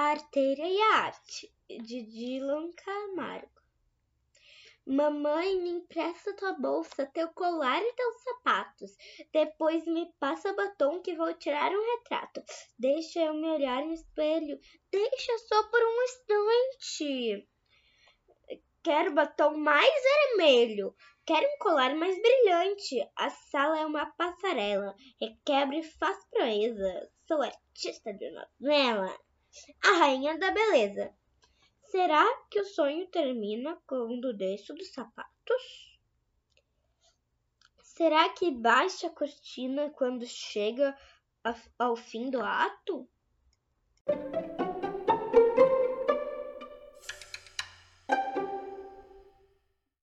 A Arteira e a Arte, de Dylan Camargo. Mamãe, me empresta tua bolsa, teu colar e teus sapatos. Depois me passa batom que vou tirar um retrato. Deixa eu me olhar no espelho. Deixa só por um instante. Quero batom mais vermelho. Quero um colar mais brilhante. A sala é uma passarela. Requebra e faz proeza. Sou artista de novela. A rainha da beleza. Será que o sonho termina quando desço dos sapatos? Será que baixa a cortina quando chega ao fim do ato?